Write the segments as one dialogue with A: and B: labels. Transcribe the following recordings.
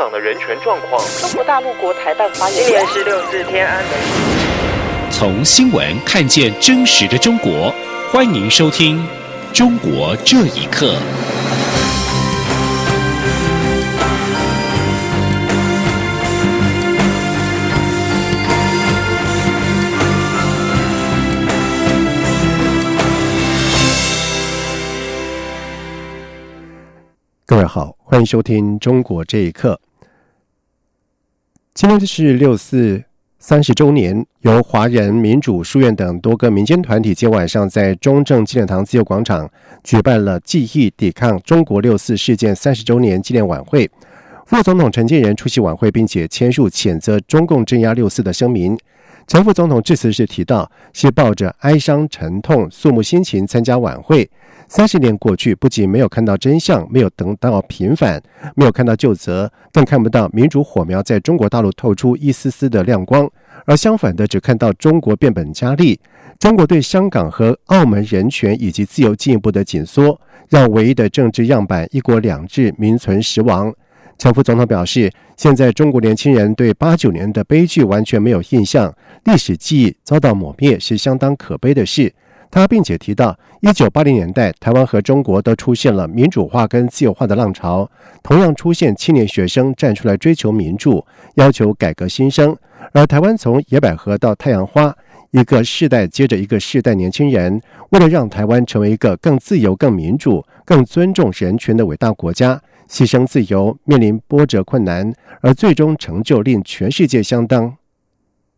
A: 港的人权状况。
B: 中国大陆国台办发言
C: 今年是六四天安门。
D: 从新闻看见真实的中国，欢迎收听《中国这一刻》。
E: 各位好，欢迎收听《中国这一刻》。今天是六四三十周年，由华人民主书院等多个民间团体今晚上在中正纪念堂自由广场举办了记忆抵抗中国六四事件三十周年纪念晚会。副总统陈建仁出席晚会，并且签署谴责中共镇压六四的声明。陈副总统致辞时提到，是抱着哀伤、沉痛、肃穆心情参加晚会。三十年过去，不仅没有看到真相，没有等到平反，没有看到救责，更看不到民主火苗在中国大陆透出一丝丝的亮光，而相反的，只看到中国变本加厉。中国对香港和澳门人权以及自由进一步的紧缩，让唯一的政治样板“一国两制”名存实亡。陈副总统表示，现在中国年轻人对八九年的悲剧完全没有印象，历史记忆遭到抹灭是相当可悲的事。他并且提到，一九八零年代，台湾和中国都出现了民主化跟自由化的浪潮，同样出现青年学生站出来追求民主，要求改革新生。而台湾从野百合到太阳花，一个世代接着一个世代，年轻人为了让台湾成为一个更自由、更民主、更尊重人权的伟大国家，牺牲自由，面临波折困难，而最终成就令全世界相当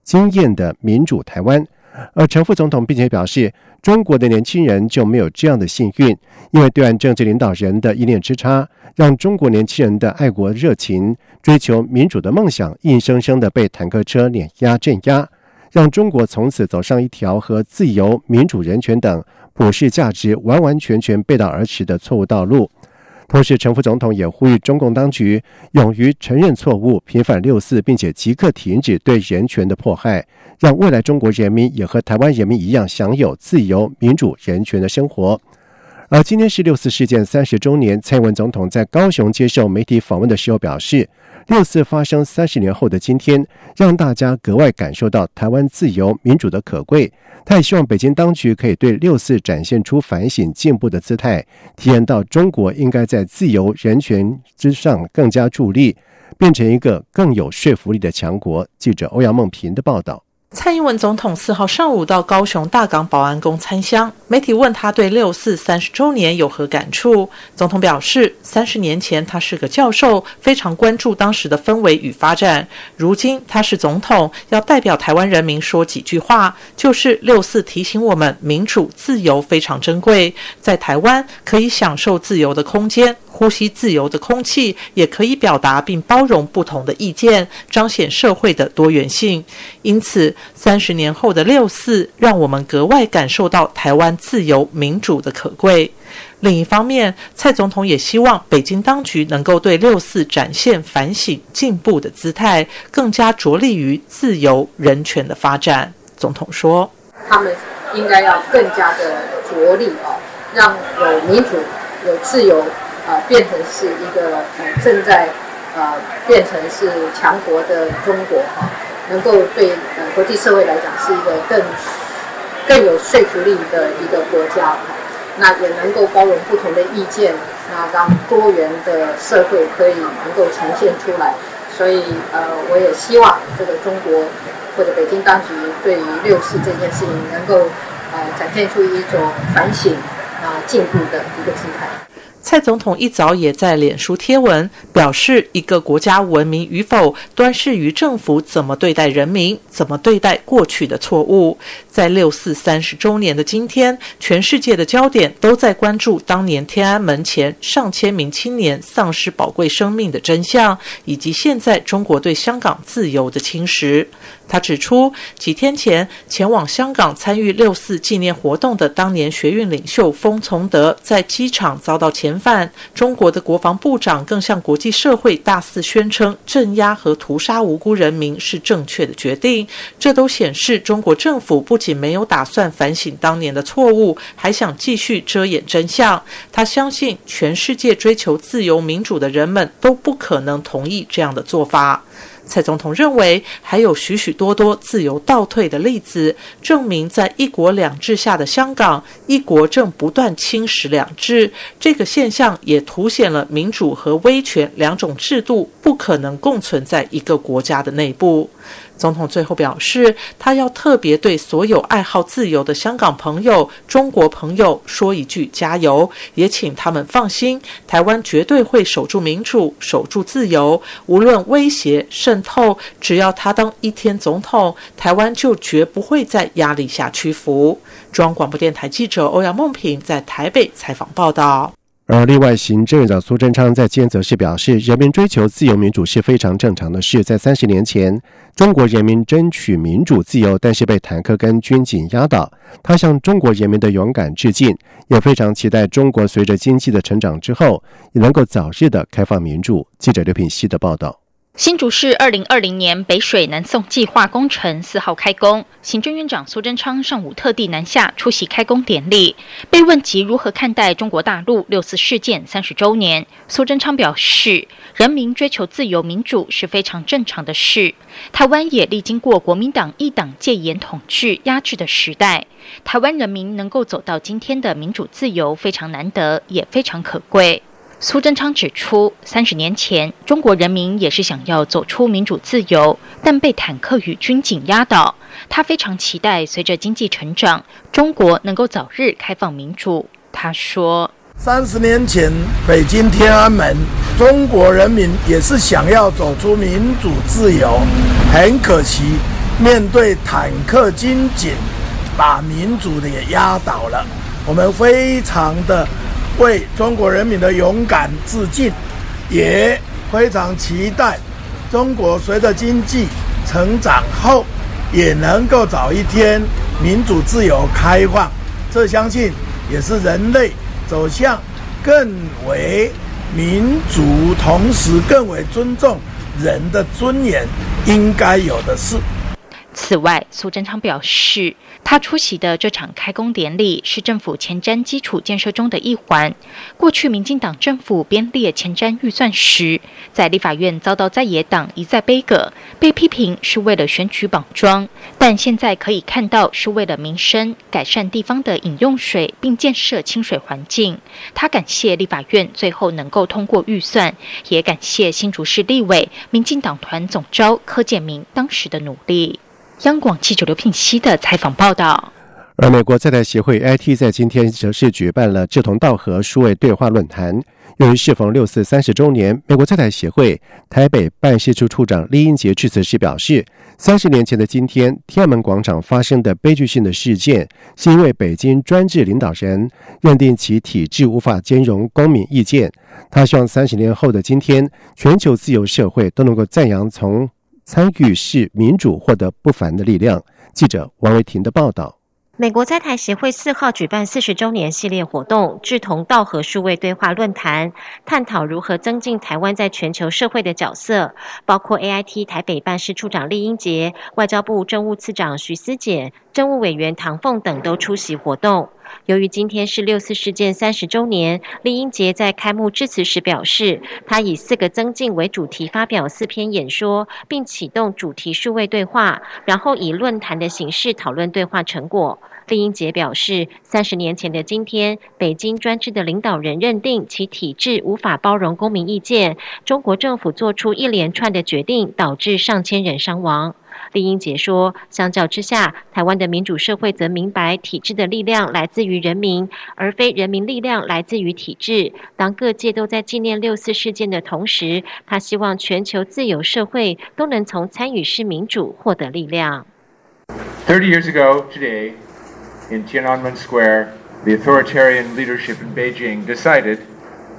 E: 惊艳的民主台湾。而陈副总统并且表示，中国的年轻人就没有这样的幸运，因为对岸政治领导人的一念之差，让中国年轻人的爱国热情、追求民主的梦想，硬生生的被坦克车碾压镇压，让中国从此走上一条和自由、民主、人权等普世价值完完全全背道而驰的错误道路。同时，陈副总统也呼吁中共当局勇于承认错误、平反六四，并且即刻停止对人权的迫害，让未来中国人民也和台湾人民一样享有自由、民主、人权的生活。而今天是六四事件三十周年，蔡英文总统在高雄接受媒体访问的时候表示。六四发生三十年后的今天，让大家格外感受到台湾自由民主的可贵。他也希望北京当局可以对六四展现出反省进步的姿态，体验到中国应该在自由人权之上更加助力，变成一个更有说服力的强国。记者欧阳梦平的报道。
B: 蔡英文总统四号上午到高雄大港保安宫参香，媒体问他对六四三十周年有何感触，总统表示，三十年前他是个教授，非常关注当时的氛围与发展。如今他是总统，要代表台湾人民说几句话，就是六四提醒我们，民主自由非常珍贵，在台湾可以享受自由的空间。呼吸自由的空气，也可以表达并包容不同的意见，彰显社会的多元性。因此，三十年后的六四，让我们格外感受到台湾自由民主的可贵。另一方面，蔡总统也希望北京当局能够对六四展现反省进步的姿态，更加着力于自由人权的发展。总统说：“
F: 他们应该要更加的着力哦，让有民主、有自由。”啊，变成是一个呃正在呃变成是强国的中国哈，能够对呃国际社会来讲是一个更更有说服力的一个国家，那也能够包容不同的意见，那让多元的社会可以能够呈现出来。所以呃，我也希望这个中国或者北京当局对于六四这件事情能够呃展现出一种反省啊进步的一个姿态。
B: 蔡总统一早也在脸书贴文表示，一个国家文明与否，端视于政府怎么对待人民，怎么对待过去的错误。在六四三十周年的今天，全世界的焦点都在关注当年天安门前上千名青年丧失宝贵生命的真相，以及现在中国对香港自由的侵蚀。他指出，几天前前往香港参与六四纪念活动的当年学运领袖封从德在机场遭到遣返，中国的国防部长更向国际社会大肆宣称镇压和屠杀无辜人民是正确的决定。这都显示中国政府不仅没有打算反省当年的错误，还想继续遮掩真相。他相信全世界追求自由民主的人们都不可能同意这样的做法。蔡总统认为，还有许许多多自由倒退的例子，证明在一国两制下的香港，一国正不断侵蚀两制。这个现象也凸显了民主和威权两种制度不可能共存在一个国家的内部。总统最后表示，他要特别对所有爱好自由的香港朋友、中国朋友说一句加油，也请他们放心，台湾绝对会守住民主、守住自由，无论威胁渗透，只要他当一天总统，台湾就绝不会在压力下屈服。中央广播电台记者欧阳梦平在台北采访报道。
E: 而另外，行政院长苏贞昌在今天则是表示，人民追求自由民主是非常正常的事。在三十年前，中国人民争取民主自由，但是被坦克跟军警压倒。他向中国人民的勇敢致敬，也非常期待中国随着经济的成长之后，也能够早日的开放民主。记者刘品希的报道。
A: 新竹市二零二零年北水南送计划工程四号开工，行政院长苏贞昌上午特地南下出席开工典礼。被问及如何看待中国大陆六四事件三十周年，苏贞昌表示，人民追求自由民主是非常正常的事。台湾也历经过国民党一党戒严统治压制的时代，台湾人民能够走到今天的民主自由非常难得，也非常可贵。苏贞昌指出，三十年前，中国人民也是想要走出民主自由，但被坦克与军警压倒。他非常期待，随着经济成长，中国能够早日开放民主。他说：“
C: 三十年前，北京天安门，中国人民也是想要走出民主自由，很可惜，面对坦克军警，把民主的也压倒了。我们非常的。”为中国人民的勇敢致敬，也非常期待中国随着经济成长后，也能够早一天民主自由开放。这相信也是人类走向更为民主，同时更为尊重人的尊严应该有的事。
A: 此外，苏贞昌表示，他出席的这场开工典礼是政府前瞻基础建设中的一环。过去，民进党政府编列前瞻预算时，在立法院遭到在野党一再背戈，被批评是为了选举绑桩。但现在可以看到，是为了民生，改善地方的饮用水，并建设清水环境。他感谢立法院最后能够通过预算，也感谢新竹市立委、民进党团总召柯建明当时的努力。央广记者刘聘熙的采访报道。
E: 而美国在台协会 IT 在今天则是举办了志同道合数位对话论坛。由于适逢六四三十周年，美国在台协会台北办事处处长李英杰致辞时表示，三十年前的今天，天安门广场发生的悲剧性的事件，是因为北京专制领导人认定其体制无法兼容公民意见。他希望三十年后的今天，全球自由社会都能够赞扬从。参与是民主获得不凡的力量。记者王维婷的报道。
G: 美国在台协会四号举办四十周年系列活动，志同道合数位对话论坛，探讨如何增进台湾在全球社会的角色。包括 AIT 台北办事处长厉英杰、外交部政务次长徐思俭、政务委员唐凤等都出席活动。由于今天是六四事件三十周年，厉英杰在开幕致辞时表示，他以四个增进为主题发表四篇演说，并启动主题数位对话，然后以论坛的形式讨论对话成果。厉英杰表示，三十年前的今天，北京专制的领导人认定其体制无法包容公民意见，中国政府做出一连串的决定，导致上千人伤亡。丽英杰说：“相较之下，台湾的民主社会则明白体制的力量来自于人民，而非人民力量来自于体制。当各界都在纪念六四事件的同时，他希望全球自由社会都能从参与式民主获得力量。”
H: Thirty years ago today, in Tiananmen Square, the authoritarian leadership in Beijing decided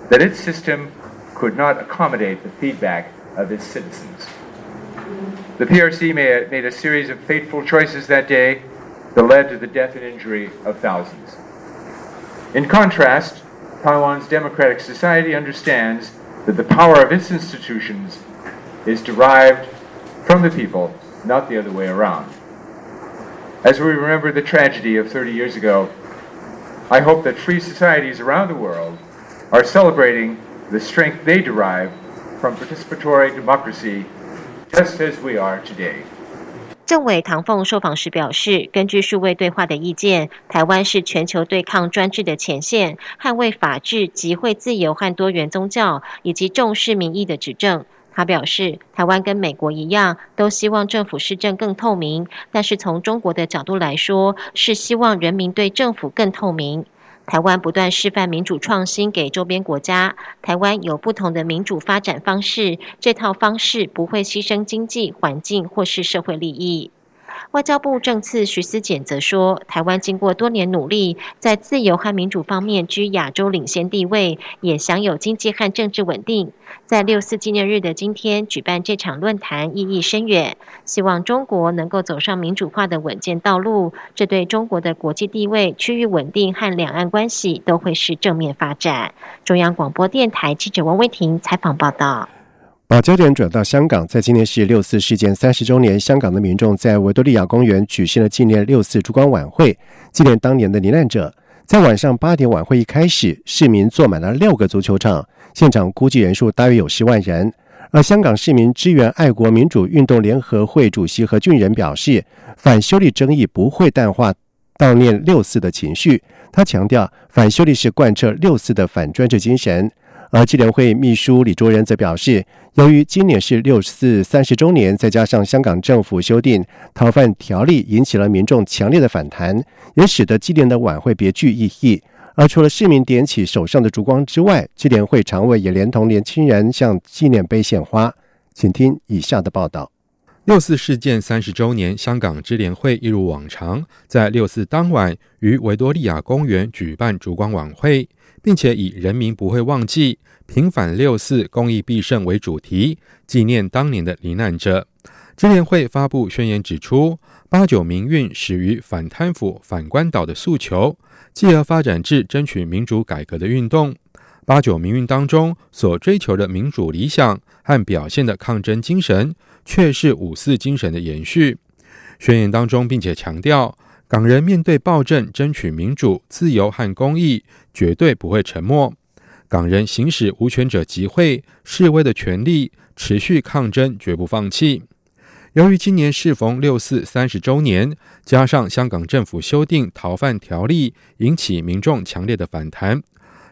H: that its system could not accommodate the feedback of its citizens. The PRC made, a series of fateful choices that day that led to the death and injury of thousands. In contrast, Taiwan's democratic society understands that the power of its institutions is derived from the people, not the other way around. As we remember the tragedy of 30 years ago, I hope that free societies around the world are celebrating the strength they derive from participatory democracy as as we are today.
G: 政委唐凤受访时表示，根据数位对话的意见，台湾是全球对抗专制的前线，捍卫法治、集会自由和多元宗教，以及重视民意的指政。他表示，台湾跟美国一样，都希望政府施政更透明，但是从中国的角度来说，是希望人民对政府更透明。台湾不断示范民主创新给周边国家，台湾有不同的民主发展方式，这套方式不会牺牲经济、环境或是社会利益。外交部政次徐思俭则说，台湾经过多年努力，在自由和民主方面居亚洲领先地位，也享有经济和政治稳定。在六四纪念日的今天举办这场论坛，意义深远。希望中国能够走上民主化的稳健道路，这对中国的国际地位、区域稳定和两岸关系都会是正面发展。中央广播电台记者王威婷采访报道。
E: 把焦点转到香港，在今年是六四事件三十周年，香港的民众在维多利亚公园举行了纪念六四烛光晚会，纪念当年的罹难者。在晚上八点，晚会一开始，市民坐满了六个足球场，现场估计人数大约有十万人。而香港市民支援爱国民主运动联合会主席何俊仁表示，反修例争议不会淡化悼念六四的情绪。他强调，反修例是贯彻六四的反专制精神。而纪联会秘书李卓仁则表示，由于今年是六四三十周年，再加上香港政府修订逃犯条例，引起了民众强烈的反弹，也使得纪念的晚会别具意义。而除了市民点起手上的烛光之外，纪联会常委也连同年轻人向纪念碑献花。请听以下的报道：
I: 六四事件三十周年，香港支联会一如往常，在六四当晚于维多利亚公园举办烛光晚会。并且以“人民不会忘记，平反六四，公益必胜”为主题，纪念当年的罹难者。支联会发布宣言指出，八九民运始于反贪腐、反官倒的诉求，继而发展至争取民主改革的运动。八九民运当中所追求的民主理想和表现的抗争精神，却是五四精神的延续。宣言当中，并且强调。港人面对暴政，争取民主、自由和公义，绝对不会沉默。港人行使无权者集会、示威的权利，持续抗争，绝不放弃。由于今年适逢六四三十周年，加上香港政府修订逃犯条例，引起民众强烈的反弹。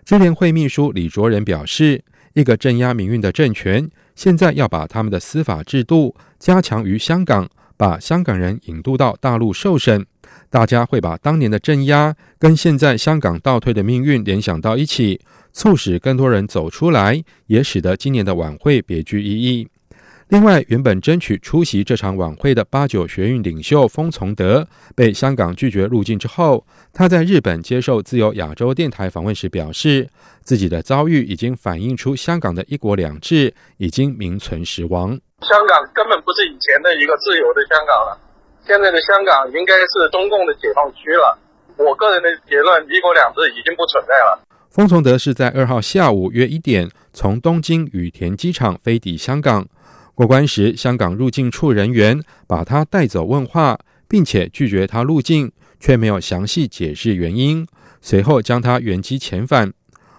I: 支联会秘书李卓仁表示，一个镇压民运的政权，现在要把他们的司法制度加强于香港，把香港人引渡到大陆受审。大家会把当年的镇压跟现在香港倒退的命运联想到一起，促使更多人走出来，也使得今年的晚会别具意义。另外，原本争取出席这场晚会的八九学运领袖封从德被香港拒绝入境之后，他在日本接受自由亚洲电台访问时表示，自己的遭遇已经反映出香港的一国两制已经名存实亡。
J: 香港根本不是以前的一个自由的香港了。现在的香港应该是中共的解放区了。我个人的结论，一国两制已经不存在了。
I: 封从德是在二号下午约一点从东京羽田机场飞抵香港，过关时，香港入境处人员把他带走问话，并且拒绝他入境，却没有详细解释原因。随后将他原机遣返。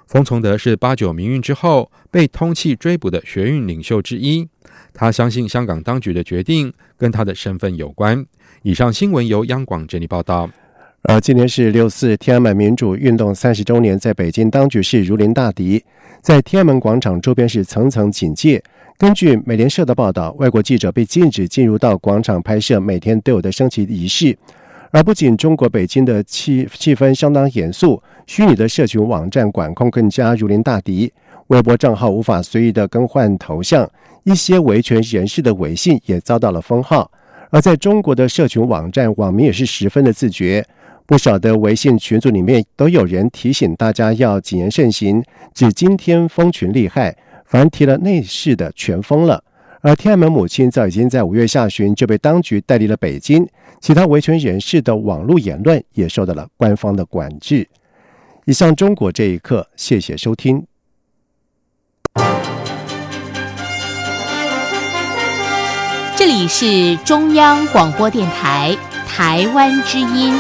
I: 冯从德是八九民运之后被通缉追捕的学运领袖之一。他相信香港当局的决定跟他的身份有关。以上新闻由央广整理报道。
E: 而今年是六四天安门民主运动三十周年，在北京当局是如临大敌，在天安门广场周边是层层警戒。根据美联社的报道，外国记者被禁止进入到广场拍摄每天都有的升旗仪式。而不仅中国北京的气气氛相当严肃，虚拟的社群网站管控更加如临大敌，微博账号无法随意的更换头像。一些维权人士的微信也遭到了封号，而在中国的社群网站，网民也是十分的自觉，不少的微信群组里面都有人提醒大家要谨言慎行，指今天封群厉害，凡提了内事的全封了。而天安门母亲早已经在五月下旬就被当局带离了北京，其他维权人士的网络言论也受到了官方的管制。以上中国这一刻，谢谢收听。
K: 这里是中央广播电台台湾之音。